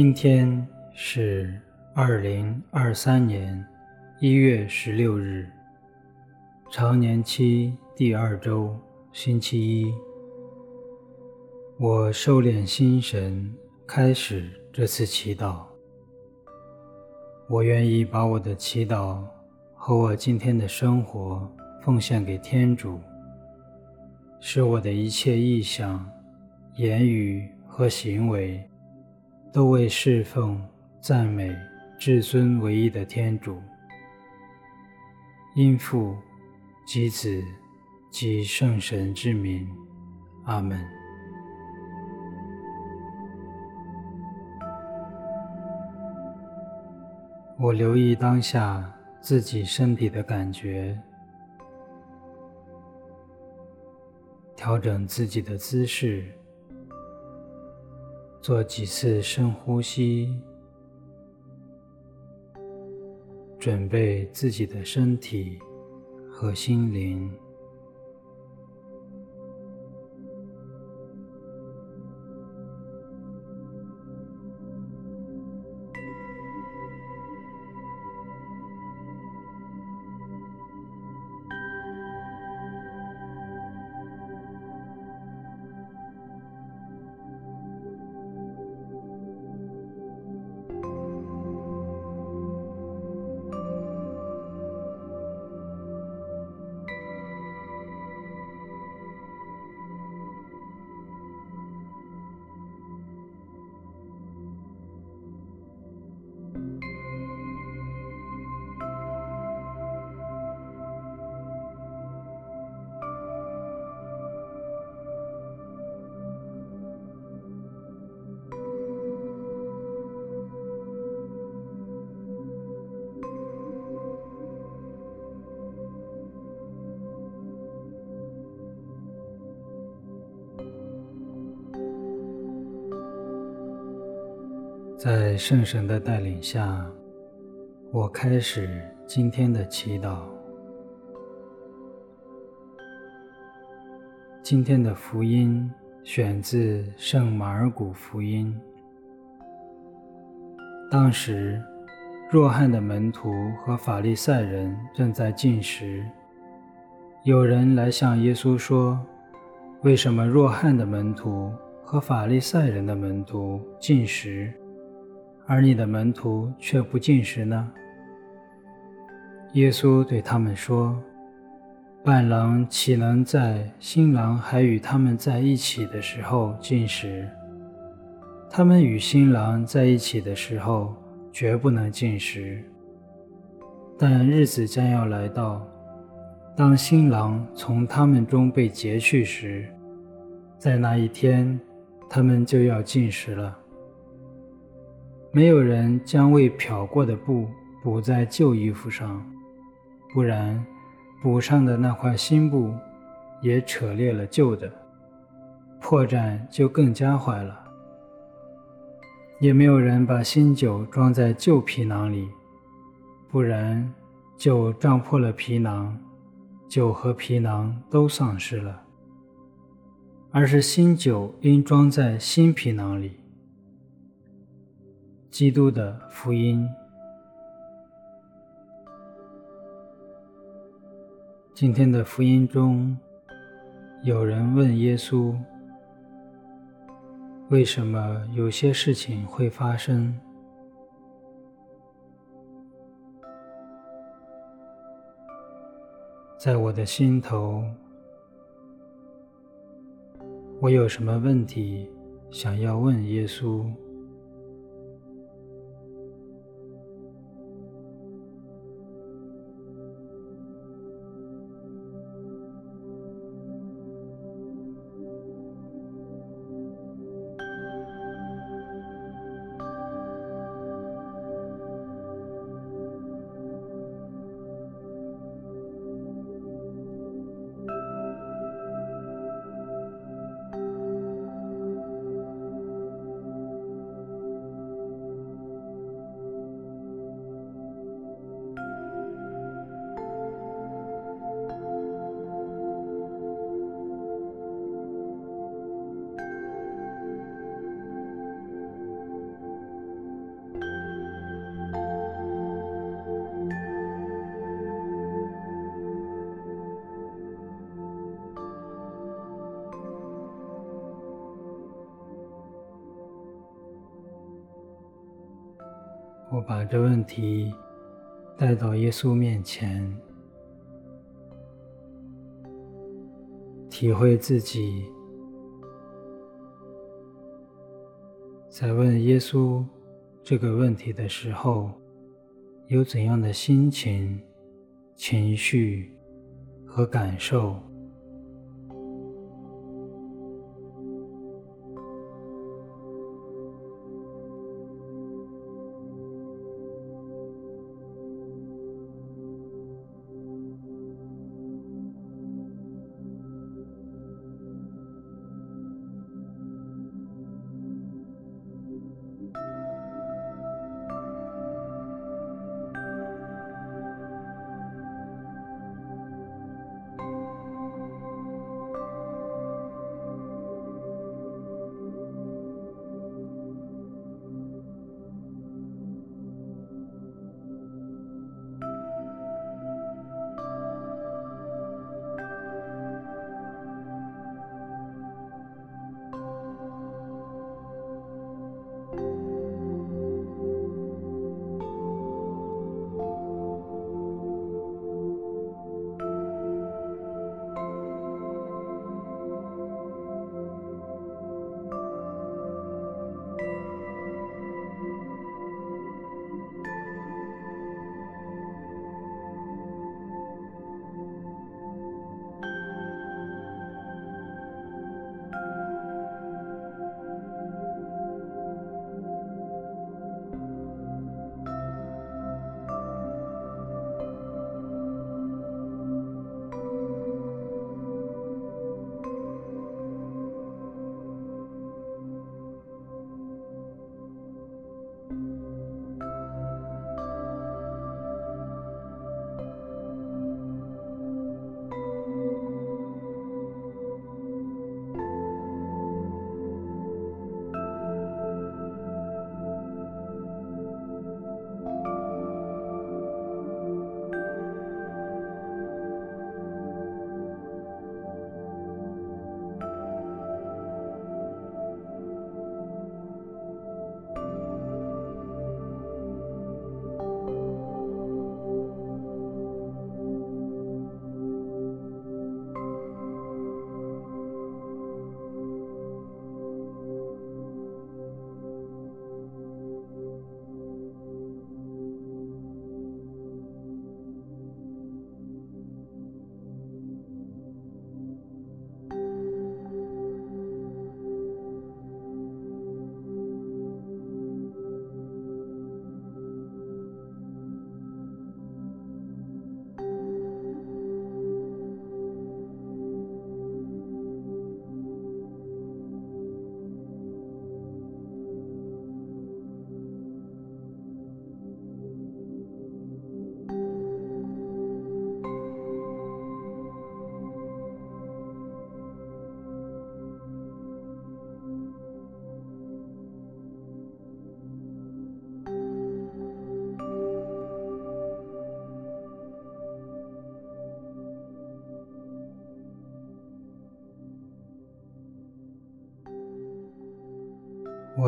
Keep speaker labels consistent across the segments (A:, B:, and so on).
A: 今天是二零二三年一月十六日，常年期第二周，星期一。我收敛心神，开始这次祈祷。我愿意把我的祈祷和我今天的生活奉献给天主，使我的一切意向、言语和行为都为侍奉、赞美至尊唯一的天主，因父及子及圣神之名，阿门。我留意当下自己身体的感觉。调整自己的姿势，做几次深呼吸，准备自己的身体和心灵。在圣神的带领下，我开始今天的祈祷。今天的福音选自圣马尔谷福音。当时，若翰的门徒和法利赛人正在进食。有人来向耶稣说：“为什么若翰的门徒和法利赛人的门徒禁食？”而你的门徒却不进食呢？耶稣对他们说：“伴郎岂能在新郎还与他们在一起的时候进食？他们与新郎在一起的时候，绝不能进食。但日子将要来到，当新郎从他们中被劫去时，在那一天，他们就要进食了。”没有人将未漂过的布补在旧衣服上，不然补上的那块新布也扯裂了旧的，破绽就更加坏了。也没有人把新酒装在旧皮囊里，不然酒胀破了皮囊，酒和皮囊都丧失了，而是新酒应装在新皮囊里。基督的福音。今天的福音中，有人问耶稣：“为什么有些事情会发生？”在我的心头，我有什么问题想要问耶稣？把这问题带到耶稣面前，体会自己在问耶稣这个问题的时候，有怎样的心情、情绪和感受。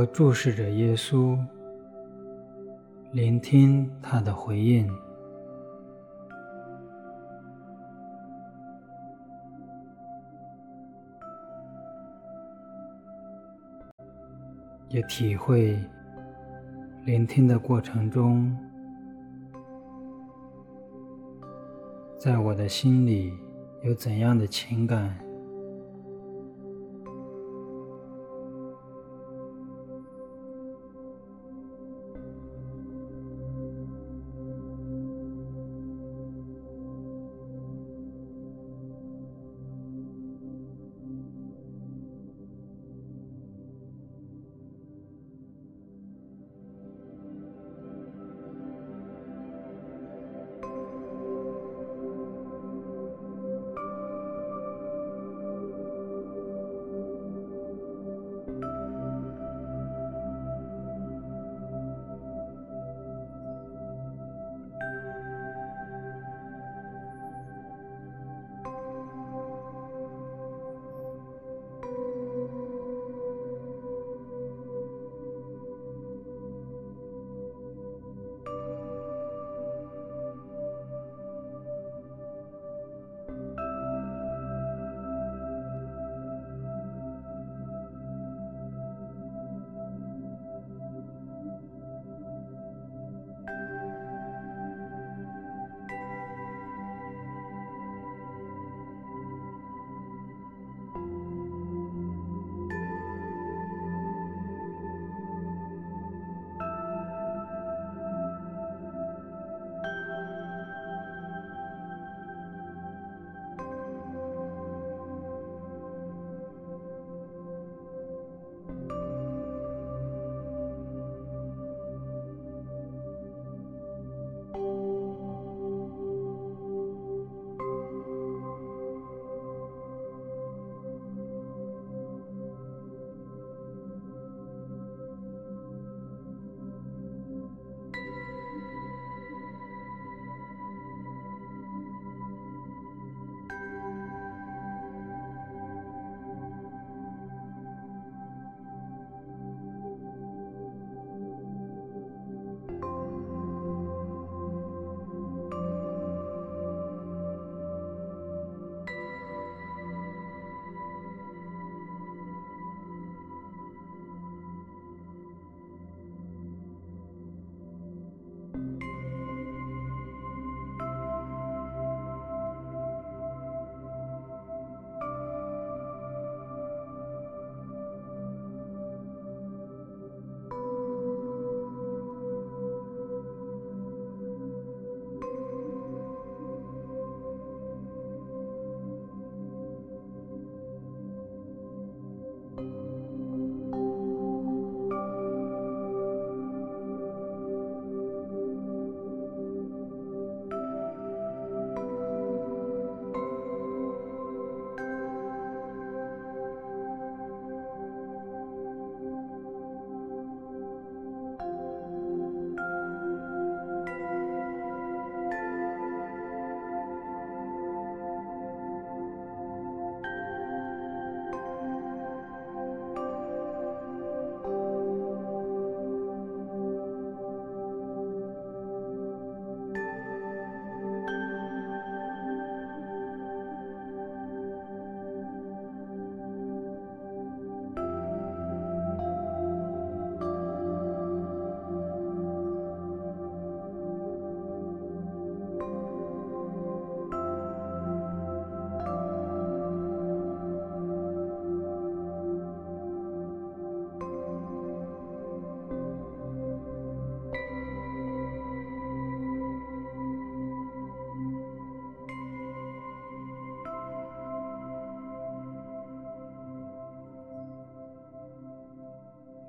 A: 我注视着耶稣，聆听他的回应，也体会聆听的过程中，在我的心里有怎样的情感。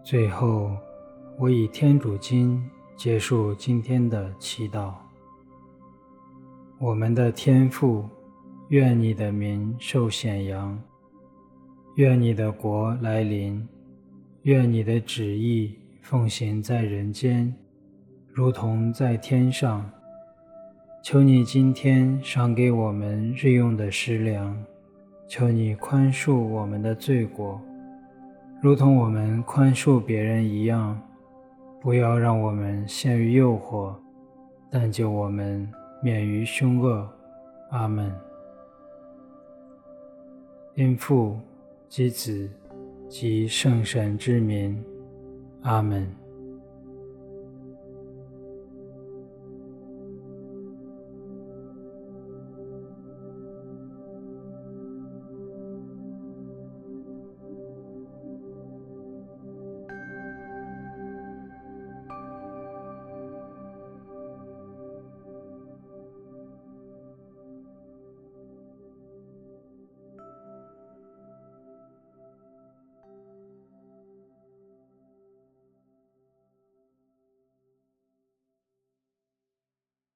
A: 最后，我以天主经结束今天的祈祷。我们的天父，愿你的名受显扬，愿你的国来临，愿你的旨意奉行在人间，如同在天上。求你今天赏给我们日用的食粮，求你宽恕我们的罪过，如同我们宽恕别人一样。不要让我们陷于诱惑，但救我们。免于凶恶，阿门。因父及子及圣神之名，阿门。